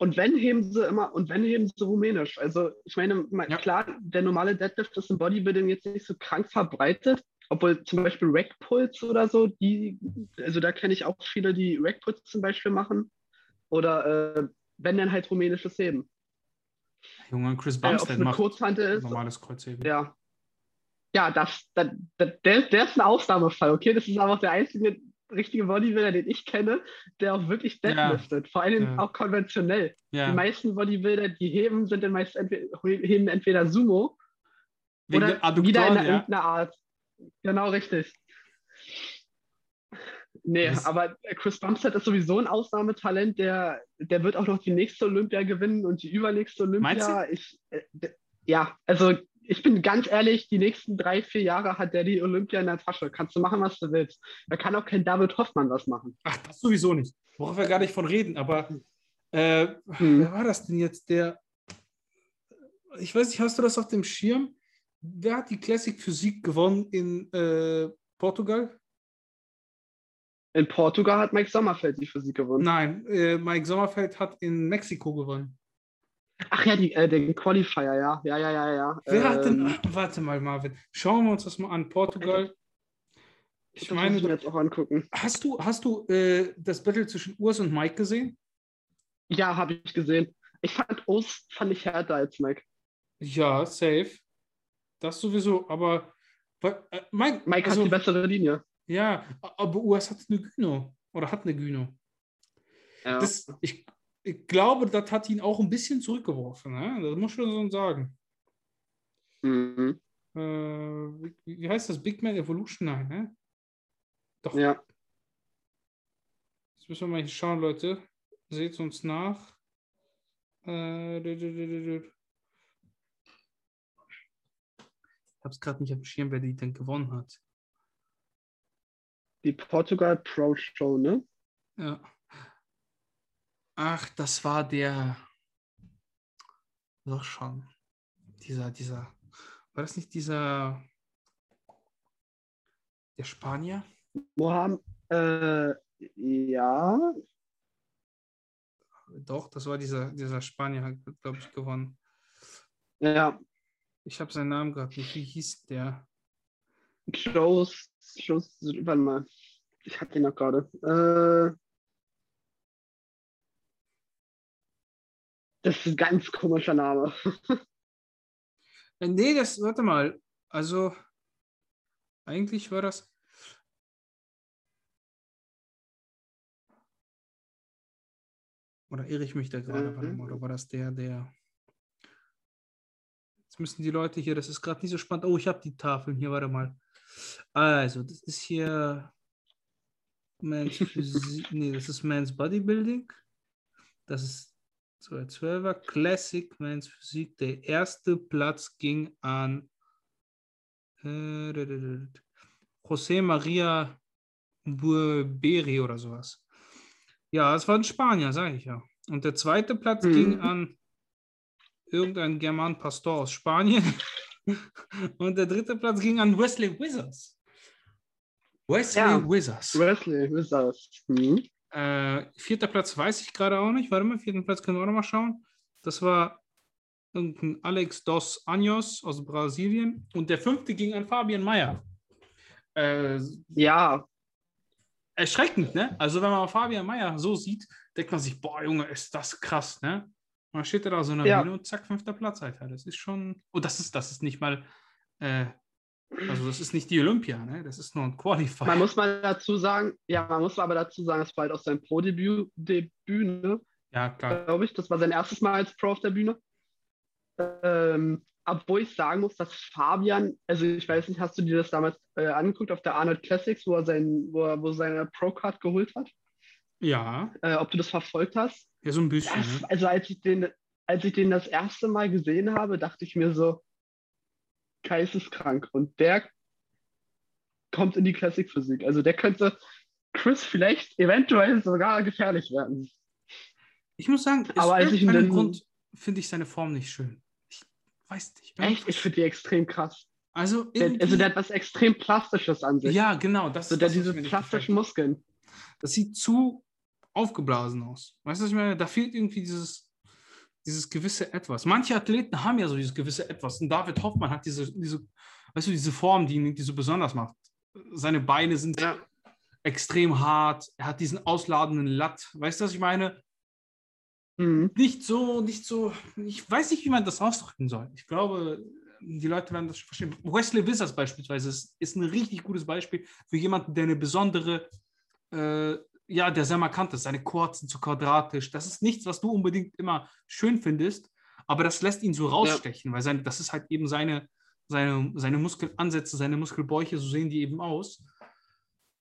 Und wenn heben sie immer, und wenn heben sie rumänisch. Also ich meine, Ja. klar, der normale Deadlift ist im Bodybuilding jetzt nicht so krank verbreitet, obwohl zum Beispiel Rackpulls oder so, die, also da kenne ich auch viele, die Rackpulls zum Beispiel machen. Oder äh, wenn dann halt rumänisches Heben. Junge, Chris Äh, Bumstead eine macht Kurzhantel ist, normales Kreuzheben. ja. ja, das, das, das, der, der ist ein Ausnahmefall, okay? Das ist aber auch der einzige richtige Bodybuilder, den ich kenne, der auch wirklich deadliftet. Ja. Vor allem ja. auch konventionell. Ja. Die meisten Bodybuilder, die heben, sind dann meist entweder, heben entweder Sumo Wegen oder Adduktor, wieder in irgendeiner Art. Genau, richtig. Nee, Was? aber Chris Bumstead ist sowieso ein Ausnahmetalent, der, der wird auch noch die nächste Olympia gewinnen und die übernächste Olympia. Ich, äh, ja, also ich bin ganz ehrlich, die nächsten drei, vier Jahre hat der die Olympia in der Tasche. Kannst du machen, was du willst. Da kann auch kein David Hoffmann was machen. Ach, das sowieso nicht. Worauf wir gar nicht von reden, aber äh, hm. wer war das denn jetzt? Der, ich weiß nicht, hast du das auf dem Schirm? Wer hat die Classic Physik gewonnen in äh, Portugal? In Portugal hat Mike Sommerfeld die Physik gewonnen. Nein, äh, Mike Sommerfeld hat in Mexiko gewonnen. Ach ja, die, äh, den Qualifier, ja. Ja, ja, ja, ja. Wer ähm, hat denn. Ähm, warte mal, Marvin. Schauen wir uns das mal an. Portugal. Ich das meine. Ich mir jetzt auch angucken. Hast du, hast du äh, das Battle zwischen Urs und Mike gesehen? Ja, habe ich gesehen. Ich fand Urs fand ich härter als Mike. Ja, safe. Das sowieso, aber. Äh, Mike, Mike also, hat die bessere Linie. Ja, aber Urs hat eine Gyno. Oder hat eine Gyno. Ja. Das, ich, ich glaube, das hat ihn auch ein bisschen zurückgeworfen. Ne? Das muss ich schon sagen. Mhm. Äh, wie, heißt das? Big Man Evolution? Nein, ne? Doch. Ja. Jetzt müssen wir mal schauen, Leute. Seht uns nach. Äh, ich habe es gerade nicht auf dem Schirm, wer die denn gewonnen hat. Die Portugal Pro Show, ne? Ja. Ach, das war der. Doch schon. Dieser, dieser. War das nicht dieser. Der Spanier? Mohammed. Äh, ja. Doch, das war dieser, dieser Spanier, hat, glaube ich, gewonnen. Ja. Ich habe seinen Namen nicht. Wie hieß der? Shows. Shows. Warte mal. Ich hatte ihn noch gerade. Äh. Das ist ein ganz komischer Name. Nee, das, warte mal. Also, eigentlich war das. Oder irre ich mich da gerade? Mhm. Oder war das der, der. Jetzt müssen die Leute hier, das ist gerade nicht so spannend. Oh, ich habe die Tafeln hier, warte mal. Also, das ist hier. Man's Physik. nee, das ist Man's Bodybuilding. Das ist 2012er Classic Men's Physik. Der erste Platz ging an äh, José María Burberi oder sowas. Ja, es war ein Spanier, sage ich ja. Und der zweite Platz mhm. ging an irgendein German Pastor aus Spanien. Und der dritte Platz ging an Wesley Wizards. Wesley ja, Wizards. Wesley Wizards. Mhm. Äh, vierter Platz weiß ich gerade auch nicht. Warte mal, vierten Platz können wir auch noch mal schauen. Das war irgendein Alex dos Anjos aus Brasilien. Und der fünfte ging an Fabian Mayer. Äh, ja. Erschreckend, ne? Also, wenn man Fabian Mayer so sieht, denkt man sich, boah, Junge, ist das krass, ne? Und dann steht er da so in der ja. Bühne und zack, fünfter Platz, Alter. Das ist schon. Und oh, das ist, das ist nicht mal äh, also das ist nicht die Olympia, ne? das ist nur ein Qualifier. Man muss mal dazu sagen, ja, man muss aber dazu sagen, es war halt auch sein Pro-Debüt, Debüt, ne? Ja, klar. Glaube ich, das war sein erstes Mal als Pro auf der Bühne. Ähm, obwohl ich sagen muss, dass Fabian, also ich weiß nicht, hast du dir das damals äh, angeguckt auf der Arnold Classics, wo er, sein, wo er wo seine Pro-Card geholt hat? Ja. Äh, ob du das verfolgt hast? Ja, so ein bisschen. Das, ne? Also als ich, den, als ich den das erste Mal gesehen habe, dachte ich mir so, geisteskrank. Und der kommt in die Classic Physik. Also der könnte Chris vielleicht eventuell sogar gefährlich werden. Ich muss sagen, aber als ich den Grund finde ich seine Form nicht schön. Ich weiß nicht. Echt? Ich finde die extrem krass. Also, der, also der hat was extrem Plastisches an sich. Ja, genau. Das, so, der das, diese plastischen Muskeln. Das sieht zu aufgeblasen aus. Weißt du, was ich meine? Da fehlt irgendwie dieses dieses gewisse Etwas. Manche Athleten haben ja so dieses gewisse Etwas. Und David Hoffmann hat diese, diese weißt du, diese Form, die ihn die so besonders macht. Seine Beine sind ja. extrem hart. Er hat diesen ausladenden Latt. Weißt du, was ich meine? Mhm. Nicht so, nicht so, ich weiß nicht, wie man das ausdrücken soll. Ich glaube, die Leute werden das verstehen. Wesley Wizards beispielsweise ist, ist ein richtig gutes Beispiel für jemanden, der eine besondere, äh, ja, der sehr markant ist. Seine sind zu quadratisch. Das ist nichts, was du unbedingt immer schön findest, aber das lässt ihn so rausstechen, ja. weil seine, das ist halt eben seine, seine, seine Muskelansätze, seine Muskelbäuche, so sehen die eben aus.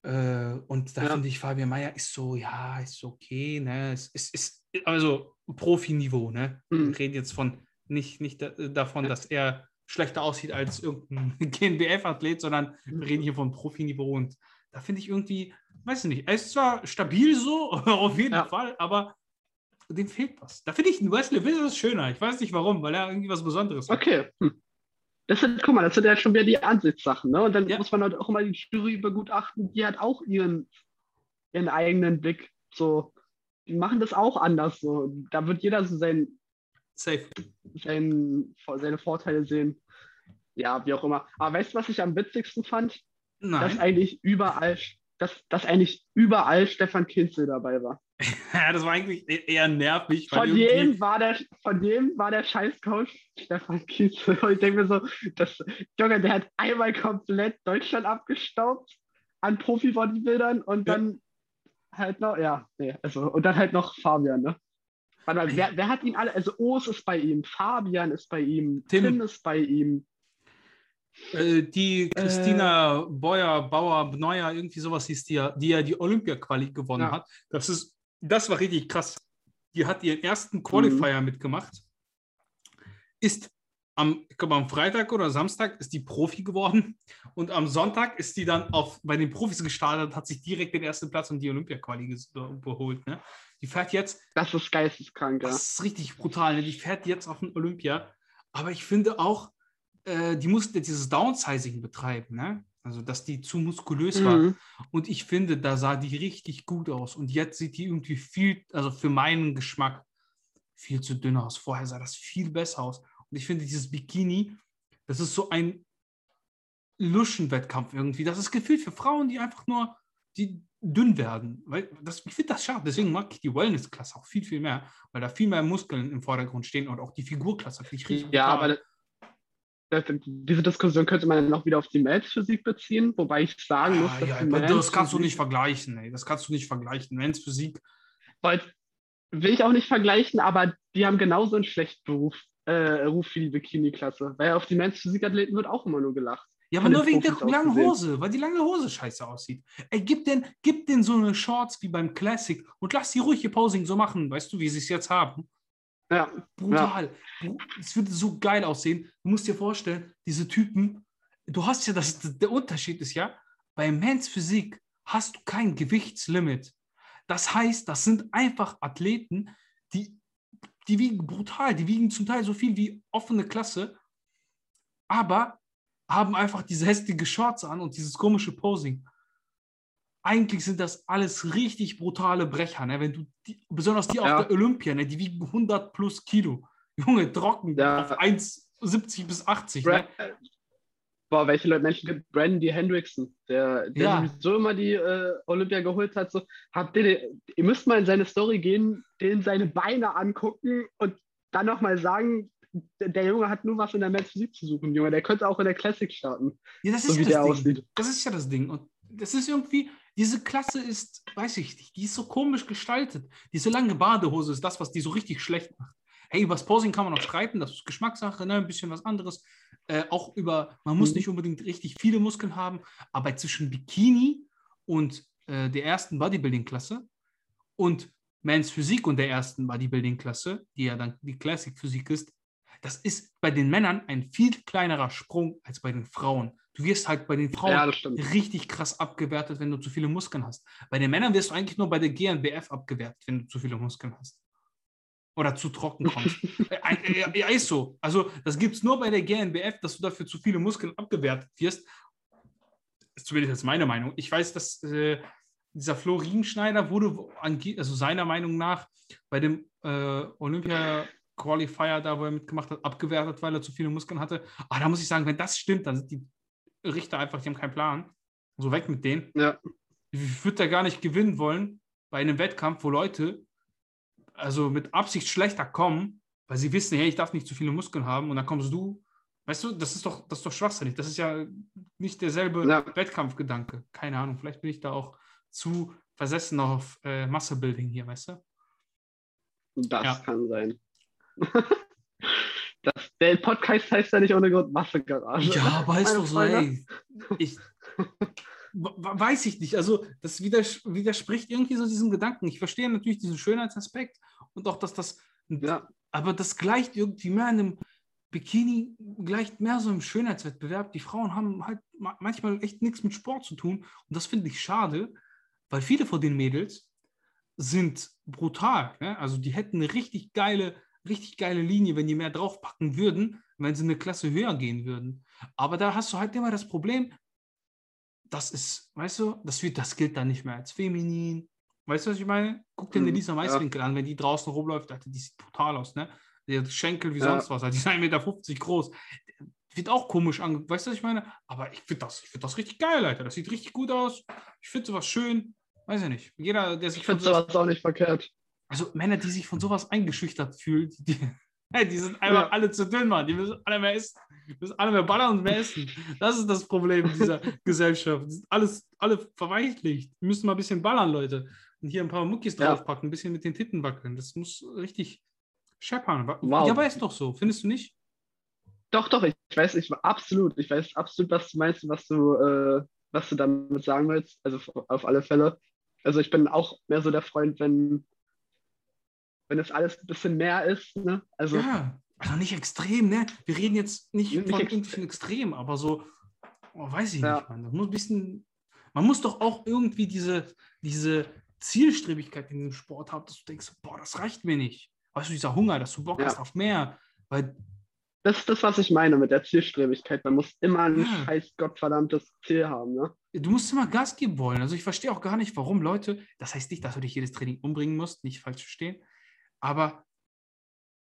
Äh, und da ja. finde ich, Fabian Meyer ist so, ja, ist okay, ne? Es ist, ist also Profiniveau, ne? Mhm. Wir reden jetzt von nicht, nicht davon, dass er schlechter aussieht als irgendein GNBF-Athlet, sondern wir reden hier von Profiniveau und da finde ich irgendwie, weiß ich nicht, er ist zwar stabil so, auf jeden ja. Fall, aber dem fehlt was. Da finde ich Wesley Wizards schöner. Ich weiß nicht warum, weil er irgendwie was Besonderes hat. Okay. Hm. Das sind, guck mal, das sind ja schon wieder die Ansichtssachen, ne? Und dann ja. muss man halt auch immer die Jury begutachten, die hat auch ihren, ihren eigenen Blick. So, die machen das auch anders. So. Da wird jeder so sein, Safe. Sein, seine Vorteile sehen. Ja, wie auch immer. Aber weißt du, was ich am witzigsten fand? Nein. Dass eigentlich überall, dass, dass eigentlich überall Stefan Kinzel dabei war. ja, das war eigentlich e-, eher nervig. Von dem, war der, von dem war der Scheißcoach Stefan Kiesel. Und ich denke mir so, das, Junge, der hat einmal komplett Deutschland abgestaubt an Profi-Bodybuildern und ja. dann halt noch, ja, nee, also, und dann halt noch Fabian, ne? Warte mal, wer, wer hat ihn alle? Also Urs ist bei ihm, Fabian ist bei ihm, Tim, Tim ist bei ihm. Äh, die Christina äh, Beuer, Bauer, Neuer, irgendwie sowas hieß die ja, die ja die Olympia-Quali gewonnen ja. hat. Das ist das war richtig krass. Die hat ihren ersten Qualifier mhm. mitgemacht, ist am, ich glaube, am Freitag oder Samstag ist die Profi geworden und am Sonntag ist die dann auf, bei den Profis gestartet, hat sich direkt den ersten Platz und die Olympia-Quali geholt. Ne? Die fährt jetzt. Das ist geisteskrank, ja. Das ist richtig brutal. Ne? Die fährt jetzt auf den Olympia. Aber ich finde auch, äh, die musste dieses Downsizing betreiben. Ne? Also, dass die zu muskulös mhm. war. Und ich finde, da sah die richtig gut aus. Und jetzt sieht die irgendwie viel, also für meinen Geschmack, viel zu dünn aus. Vorher sah das viel besser aus. Und ich finde, dieses Bikini, das ist so ein Luschenwettkampf irgendwie. Das ist gefühlt für Frauen, die einfach nur die dünn werden. Weil das, ich finde das scharf. Deswegen mag ich die Wellness-Klasse auch viel, viel mehr, weil da viel mehr Muskeln im Vordergrund stehen und auch die Figurklasse finde ich richtig. Aber diese Diskussion könnte man dann auch wieder auf die Maths-Physik beziehen, wobei ich sagen ah, muss, dass ja, ja, das kannst du nicht vergleichen, ey. Das kannst du nicht vergleichen. Maths-Physik. Will ich auch nicht vergleichen, aber die haben genauso einen schlechten Beruf, äh, Ruf wie die Bikini-Klasse. Weil auf die Maths-Physik-Athleten wird auch immer nur gelacht. Ja, aber nur wegen der langen Hose, weil die lange Hose scheiße aussieht. Ey, gib den, gib den so eine Shorts wie beim Classic und lass die ruhig ihr Posing so machen, weißt du, wie sie es jetzt haben. Ja. Brutal. Es würde so geil aussehen. Du musst dir vorstellen, diese Typen, du hast ja das, der Unterschied ist ja, bei Men's Physik hast du kein Gewichtslimit. Das heißt, das sind einfach Athleten, die, die wiegen brutal, die wiegen zum Teil so viel wie offene Klasse, aber haben einfach diese hässliche Shorts an und dieses komische Posing eigentlich sind das alles richtig brutale Brecher. Ne? Wenn du die, besonders die ja. auf der Olympia, ne? die wiegen 100 plus Kilo. Junge, trocken ja. auf 1,70 bis 80. Bra ne? Boah, welche Leute Menschen gibt Brandy Hendrickson, der, der ja. sowieso immer die äh, Olympia geholt hat. So, habt ihr, ihr müsst mal in seine Story gehen, den seine Beine angucken und dann nochmal sagen, der Junge hat nur was in der Men's Physik zu suchen, Junge. Der könnte auch in der Classic starten. Ja, das ist so, ja das Ding. Aussieht. Das ist ja das Ding. Und das ist irgendwie, diese Klasse ist, weiß ich nicht, die ist so komisch gestaltet. Diese lange Badehose ist das, was die so richtig schlecht macht. Hey, über das Posing kann man noch streiten, das ist Geschmackssache, ne? ein bisschen was anderes. Äh, auch über, man muss mhm. nicht unbedingt richtig viele Muskeln haben, aber zwischen Bikini und äh, der ersten Bodybuilding-Klasse und Mans Physik und der ersten Bodybuilding-Klasse, die ja dann die Classic Physik ist, das ist bei den Männern ein viel kleinerer Sprung als bei den Frauen. Du wirst halt bei den Frauen ja, richtig krass abgewertet, wenn du zu viele Muskeln hast. Bei den Männern wirst du eigentlich nur bei der GNBF abgewertet, wenn du zu viele Muskeln hast. Oder zu trocken kommst. ja, ja, ist so. Also, das gibt es nur bei der GNBF, dass du dafür zu viele Muskeln abgewertet wirst. Das ist zumindest jetzt meine Meinung. Ich weiß, dass äh, dieser Flo Riemenschneider wurde, also seiner Meinung nach, bei dem äh, Olympia Qualifier da, wo er mitgemacht hat, abgewertet, weil er zu viele Muskeln hatte. Aber ah, da muss ich sagen, wenn das stimmt, dann sind die Richter einfach, die haben keinen Plan. So weg mit denen. Ja. Ich würde da gar nicht gewinnen wollen bei einem Wettkampf, wo Leute also mit Absicht schlechter kommen, weil sie wissen, hey, ich darf nicht zu viele Muskeln haben und dann kommst du Weißt du, das ist doch, das ist doch schwachsinnig. Das ist ja nicht derselbe Ja. Wettkampfgedanke. Keine Ahnung. Vielleicht bin ich da auch zu versessen auf äh, Muscle-Building hier, weißt du? Das Ja. kann sein. das, der Podcast heißt ja nicht ohne Grund Massegarage. Ja, Meine doch so, ey. Ich weiß ich nicht. Also, das widers widerspricht irgendwie so diesem Gedanken. Ich verstehe natürlich diesen Schönheitsaspekt und auch, dass das. Ja, Aber das gleicht irgendwie mehr einem Bikini, gleicht mehr so im Schönheitswettbewerb. Die Frauen haben halt ma manchmal echt nichts mit Sport zu tun. Und das finde ich schade, weil viele von den Mädels sind brutal. Ne? Also die hätten eine richtig geile, richtig geile Linie, wenn die mehr draufpacken würden, wenn sie eine Klasse höher gehen würden. Aber da hast du halt immer das Problem, das ist, weißt du, das, wird, das gilt dann nicht mehr als feminin. Weißt du, was ich meine? Guck dir eine Mhm, Lisa ja. Maiswinkel an, wenn die draußen rumläuft, Alter, die sieht brutal aus, ne? Die hat Schenkel wie Ja. sonst was, Alter, die ist 1,50 Meter groß. Wird auch komisch angeguckt, weißt du, was ich meine? Aber ich finde das, ich find das richtig geil, Alter. Das sieht richtig gut aus. Ich finde sowas schön. Weiß ich nicht. Jeder, der sich ich finde sowas auch nicht verkehrt. Also Männer, die sich von sowas eingeschüchtert fühlen, die, die sind einfach Ja. alle zu dünn, Mann. Die müssen alle mehr essen. Die müssen alle mehr ballern und mehr essen. Das ist das Problem dieser Gesellschaft. Die sind alles, alle verweichlicht. Die müssen mal ein bisschen ballern, Leute. Und hier ein paar Muckis Ja. draufpacken, ein bisschen mit den Titten wackeln. Das muss richtig scheppern. Wow. Ja, aber ist doch so. Findest du nicht? Doch, doch, ich weiß, ich absolut, ich weiß absolut, was du meinst, was du, äh, was du damit sagen willst. Also auf alle Fälle. Also ich bin auch mehr so der Freund, wenn, wenn es alles ein bisschen mehr ist, ne? Also Ja. Also nicht extrem, ne? Wir reden jetzt nicht, Nicht von ex- irgendwelchen Extrem, aber so, oh, weiß ich Ja. nicht, man. Das muss ein bisschen, man muss doch auch irgendwie diese, diese Zielstrebigkeit in diesem Sport haben, dass du denkst, boah, das reicht mir nicht. Weißt du, dieser Hunger, dass du Bock Ja. hast auf mehr. Weil, das ist das, was ich meine mit der Zielstrebigkeit. Man muss immer ein Ja. scheiß gottverdammtes Ziel haben, ne? du musst immer Gas geben wollen. Also ich verstehe auch gar nicht, warum Leute, das heißt nicht, dass du dich jedes Training umbringen musst, nicht falsch verstehen, aber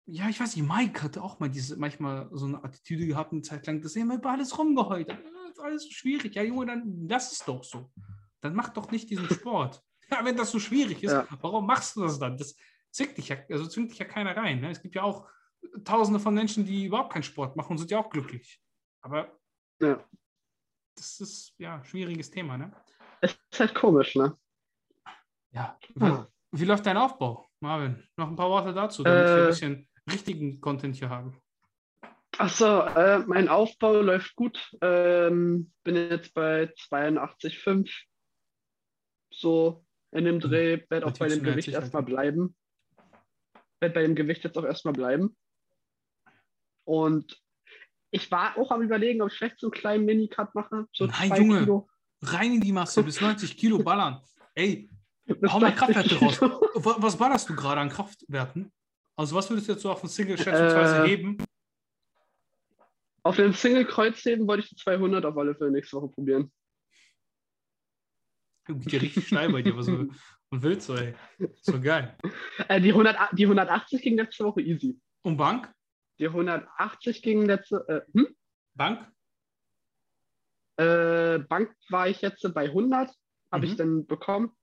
ja, ich weiß nicht, Mike hatte auch mal diese, manchmal so eine Attitüde gehabt, eine Zeit lang, dass er immer über alles rumgeheult hat. Das ist alles so schwierig. Ja, Junge, dann lass es doch so. Dann mach doch nicht diesen Sport. Ja, wenn das so schwierig ist, Ja. warum machst du das dann? Das zwingt dich ja, also zwingt dich ja keiner rein. Ne? Es gibt ja auch tausende von Menschen, die überhaupt keinen Sport machen und sind ja auch glücklich. Aber Ja. das ist ja ein schwieriges Thema, ne? Es ist halt komisch, ne? Ja. Wie, Ah. wie läuft dein Aufbau, Marvin? Noch ein paar Worte dazu, damit wir Äh. ein bisschen richtigen Content hier haben. Achso, äh, mein Aufbau läuft gut. Ähm, bin jetzt bei 82,5. So in dem Dreh, werde auch bei dem Gewicht erstmal bleiben. Werde bei dem Gewicht jetzt auch erstmal bleiben. Und ich war auch am überlegen, ob ich vielleicht so einen kleinen Minicut mache. So Nein, Junge. Kilo. Rein in die Masse, bis 90 Kilo ballern. Ey, Hau mal 30 Kraftwerte raus. Was ballerst du gerade an Kraftwerten? Also was würdest du jetzt so auf dem Single schätzungsweise Äh, heben? Auf dem Single-Kreuzheben wollte ich die 200 auf alle Fälle nächste Woche probieren. Geht ja richtig steil bei dir, was du und willst so, ey. So geil. Äh, die, 100, die 180 ging letzte Woche easy. Und Bank? Die 180 ging letzte. Äh, hm? Bank? Äh, Bank war ich jetzt bei 100, habe Mhm. ich dann bekommen.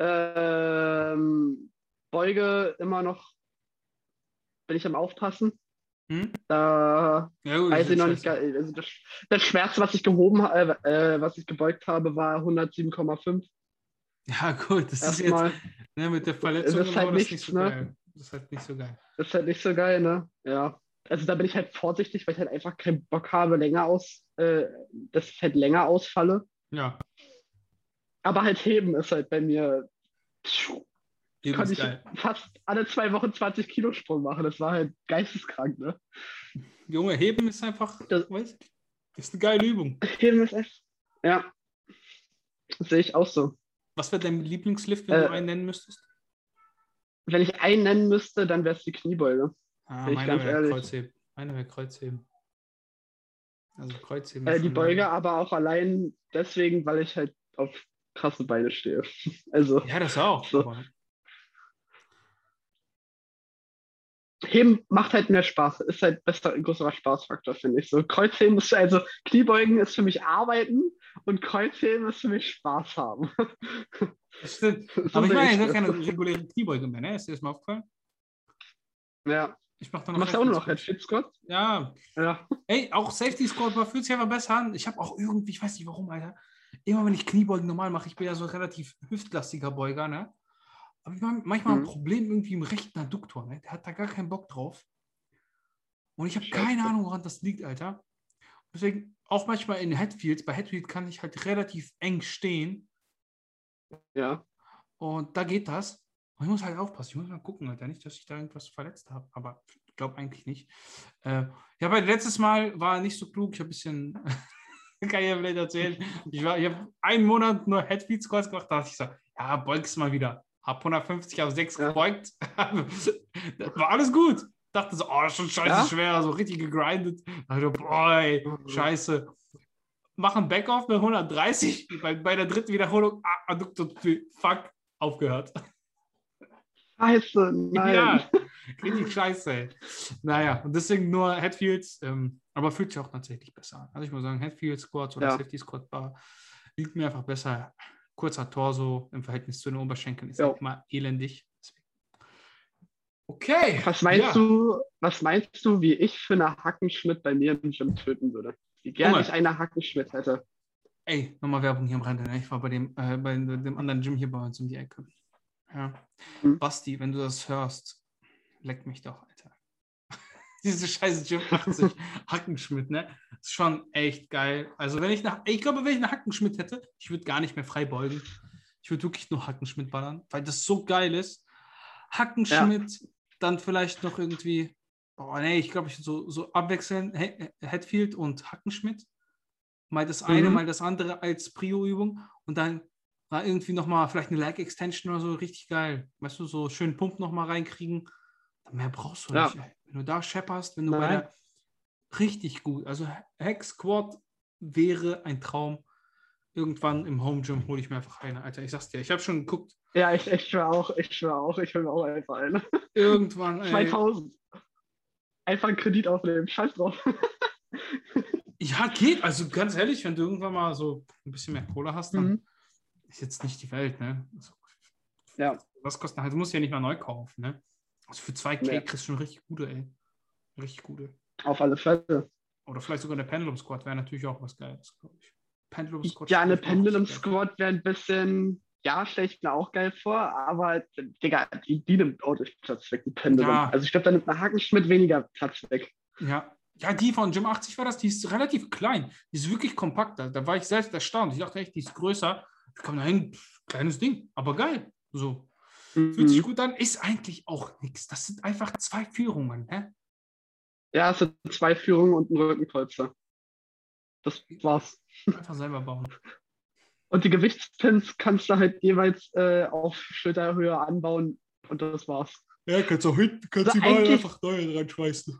Ähm, Beuge immer noch, bin ich am Aufpassen. Hm? Da Ja, gut, weiß ich noch nicht. Also das, das Schwerste, was ich gehoben, ha- äh, äh, was ich gebeugt habe, war 107,5. Ja, gut, das ist jetzt Erstmal. ne, mit der Verletzung ist halt nichts, nicht so ne? geil. Das ist halt nicht so geil. Das ist halt nicht so geil, ne? Ja. Also da bin ich halt vorsichtig, weil ich halt einfach keinen Bock habe, länger aus, äh, dass ich halt länger ausfalle. Ja, Aber halt heben ist halt bei mir. eben konnte ist ich geil. fast alle zwei Wochen 20 Kilo Sprung machen. Das war halt geisteskrank, ne? Junge, heben ist einfach, Das- weiß ich, ist eine geile Übung. Heben ist echt. Ja. Das sehe ich auch so. Was wäre dein Lieblingslift, wenn Äh, du einen nennen müsstest? Wenn ich einen nennen müsste, dann wäre es die Kniebeuge. Ah, bin ich meiner ganz wäre. Kreuzheben. Meiner wäre Kreuzheben. Also Kreuzheben. Äh, die Beuge aber auch allein deswegen, weil ich halt auf krasse Beine stehe. Also Ja, das auch. So. Heben macht halt mehr Spaß. Ist halt besser, ein größerer Spaßfaktor, finde ich. So Kreuzheben ist also Kniebeugen ist für mich arbeiten und Kreuzheben ist für mich Spaß haben. Stimmt. So Aber ich meine, gar das. keine reguläre Kniebeuge mehr, ne? Ist dir das mal aufgefallen? Ja. Ich mache dann noch. Machst du auch noch Headfit Squat? Ja. ja. Ey, auch Safety Squat fühlt sich einfach besser an. Ich habe auch irgendwie, ich weiß nicht warum, Alter. Immer wenn ich Kniebeugen normal mache, ich bin ja so ein relativ hüftlastiger Beuger, ne? Aber ich habe manchmal mhm. ein Problem irgendwie im rechten Adduktor, ne? Der hat da gar keinen Bock drauf. Und ich habe keine Ahnung, woran das liegt, Alter. Deswegen auch manchmal in Headfields, bei Headfield kann ich halt relativ eng stehen. Ja. Und da geht das. Und ich muss halt aufpassen. Ich muss mal gucken, Alter. Nicht, dass ich da irgendwas verletzt habe. Aber ich glaube eigentlich nicht. Äh, ja, aber letztes Mal war nicht so klug. Ich habe ein bisschen. Kann ich ja vielleicht erzählen. Ich, ich habe einen Monat nur Headfield Squats gemacht. Da dachte ich so, ja, beugst mal wieder. Hab 150 auf 6 ja. gebeugt. war alles gut dachte so, oh, schon scheiße ja? schwer, so richtig gegrindet. Also, boah, ey, scheiße. Machen Backoff mit 130, bei, bei der dritten Wiederholung, ah, fuck, aufgehört. Scheiße, nein. Ja, richtig scheiße, ey. Naja, und deswegen nur Headfields, ähm, aber fühlt sich auch tatsächlich besser an. Also ich muss sagen, Headfield Squats oder ja. Safety Squat Bar liegt mir einfach besser. Kurzer Torso im Verhältnis zu den Oberschenkeln ist ja. auch mal elendig. Okay. Was meinst ja. du, was meinst du, wie ich für eine Hackenschmidt bei mir im Gym töten würde? Wie gerne ich eine Hackenschmidt hätte. Ey, nochmal Werbung hier am Rande. Ne? Ich war bei dem, äh, bei dem anderen Gym hier bei uns um die Ecke. Ja. Hm. Basti, wenn du das hörst, leck mich doch, Alter. Diese scheiße Gym 80 Hackenschmidt, ne? Das ist schon echt geil. Also wenn ich nach, ich glaube, wenn ich eine Hackenschmidt hätte, ich würde gar nicht mehr frei beugen. Ich würde wirklich nur Hackenschmidt ballern, weil das so geil ist. Hackenschmidt, ja dann vielleicht noch irgendwie, oh nee, ich glaube, ich so, so abwechseln, Headfield und Hackenschmidt. Mal das eine, mhm. mal das andere als Prio-Übung und dann irgendwie nochmal vielleicht eine Leg-Extension oder so, richtig geil. Weißt du, so schön Pump nochmal reinkriegen. Mehr brauchst du ja. nicht. Ey. Wenn du da schepperst, wenn du Nein. bei der richtig gut, also Hack Squad wäre ein Traum. Irgendwann im Home Gym hole ich mir einfach eine, Alter. Ich sag's dir, ich habe schon geguckt, ja, ich, ich schwör auch, ich schwör auch, ich will mir auch einfach eine. Irgendwann, ey. 2000. Einfach einen Kredit aufnehmen, scheiß drauf. ja, geht. Also ganz ehrlich, wenn du irgendwann mal so ein bisschen mehr Kohle hast, dann mhm. ist jetzt nicht die Welt, ne? Also, ja. Was kostet halt? Du musst ja nicht mal neu kaufen, ne? Also für 2K ja. kriegst du schon richtig gute, ey. Richtig gute. Auf alle Fälle. Oder vielleicht sogar eine Pendulum Squad wäre natürlich auch was Geiles, glaube ich. Pendulum Squad. Ja, eine Pendulum Squad wäre ein bisschen ja, stelle ich mir auch geil vor, aber Digga, die, die nimmt ordentlich Platz weg, die Pendulum. Ja. Also ich glaube, da nimmt eine Hakenschmidt weniger Platz weg. Ja. Ja, die von Jim 80 war das, die ist relativ klein. Die ist wirklich kompakt. Da, da war ich selbst erstaunt. Ich dachte echt, die ist größer. Ich komme dahin, kleines Ding, aber geil. So. Mhm. Fühlt sich gut an, ist eigentlich auch nichts. Das sind einfach zwei Führungen, hä? Ja, es sind zwei Führungen und ein Rückenpolster. Das war's. Einfach selber bauen. Und die Gewichtspins kannst du halt jeweils äh, auf Schulterhöhe anbauen und das war's. Ja, kannst auch hinten, kannst also überall einfach neue reinschmeißen.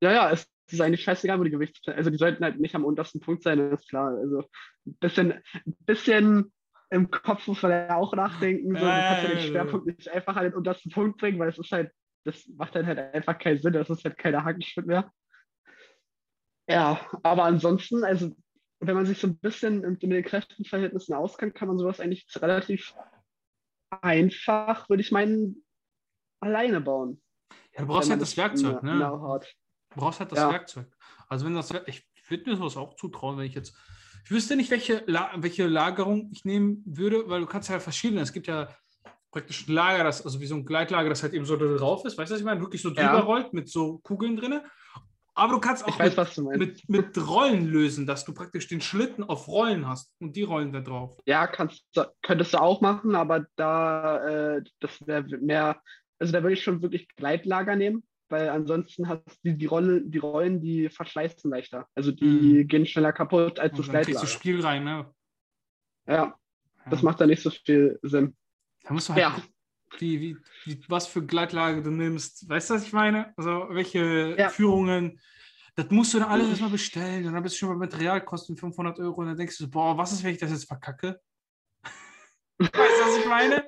Ja, ja, es ist eigentlich scheißegal, wo die Gewichtspins, also die sollten halt nicht am untersten Punkt sein, das ist klar. Also ein bisschen, ein bisschen im Kopf muss man ja auch nachdenken. So, du kannst ja den Schwerpunkt nicht einfach an den untersten Punkt bringen, weil es ist halt, das macht dann halt einfach keinen Sinn, das ist halt keine Hakenschritt mehr. Ja, aber ansonsten, also wenn man sich so ein bisschen mit den Kräftenverhältnissen auskennt, kann man sowas eigentlich relativ einfach, würde ich meinen, alleine bauen. Ja, du brauchst halt das Werkzeug, ne? Du brauchst halt das ja. Werkzeug. Also wenn das, ich würde mir sowas auch zutrauen, wenn ich jetzt, ich wüsste nicht, welche, welche Lagerung ich nehmen würde, weil du kannst ja verschiedene, es gibt ja praktisch ein Lager, das, also wie so ein Gleitlager, das halt eben so drauf ist, weißt du, was ich meine? Wirklich so drüber ja. rollt mit so Kugeln drin. Aber du kannst auch weiß, mit, mit, mit, Rollen lösen, dass du praktisch den Schlitten auf Rollen hast und die Rollen da drauf. Ja, kannst, könntest du auch machen, aber da, äh, das wäre mehr, also da würde ich schon wirklich Gleitlager nehmen, weil ansonsten hast du die, Rolle, die Rollen, die verschleißen leichter. Also die mhm. gehen schneller kaputt als und das dann Gleitlager. du Spiel rein, ne? Ja, ja, das macht da nicht so viel Sinn. Da musst du halt ja wie, wie, wie, was für Gleitlage du nimmst. Weißt du, was ich meine? Also welche ja. Führungen. Das musst du dann alles erstmal bestellen. Und dann bist du schon bei Materialkosten 500 Euro. Und dann denkst du, boah, was ist, wenn ich das jetzt verkacke? Weißt du, was ich meine?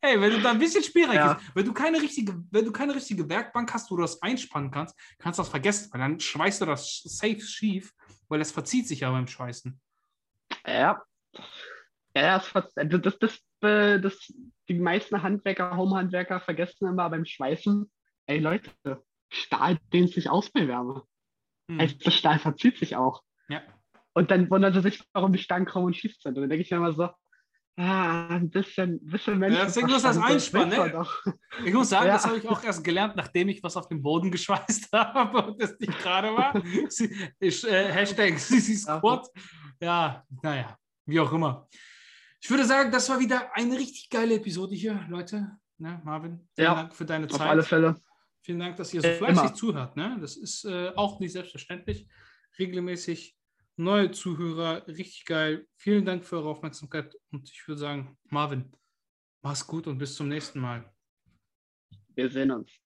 Ey, wenn du da ein bisschen spielreich ja. bist, wenn du keine richtige, wenn du keine richtige Werkbank hast, wo du das einspannen kannst, kannst du das vergessen, weil dann schweißt du das safe schief, weil das verzieht sich ja beim Schweißen. Ja. Ja, das, das, das, das, die meisten Handwerker, Home-Handwerker vergessen immer beim Schweißen, ey Leute, Stahl dehnt sich aus bei Wärme. Hm. Also das Stahl verzieht sich auch. Ja. Und dann wundern sie sich, warum die Stangen kaum und schief sind. Und dann denke ich mir immer so, ah, ein bisschen, bisschen Menschen. Ja, deswegen muss das einspannen, ne? Ich muss sagen, Ja. das habe ich auch erst gelernt, nachdem ich was auf den Boden geschweißt habe und das nicht gerade war. Ich, äh, Hashtag Sisi Squad. Ja, naja, wie auch immer. Ich würde sagen, das war wieder eine richtig geile Episode hier, Leute. Ne, Marvin, vielen Ja, Dank für deine Auf Zeit. alle Fälle. Vielen Dank, dass ihr so Äh, fleißig immer. zuhört. Ne? Das ist äh, auch nicht selbstverständlich. Regelmäßig neue Zuhörer, richtig geil. Vielen Dank für eure Aufmerksamkeit und ich würde sagen, Marvin, mach's gut und bis zum nächsten Mal. Wir sehen uns.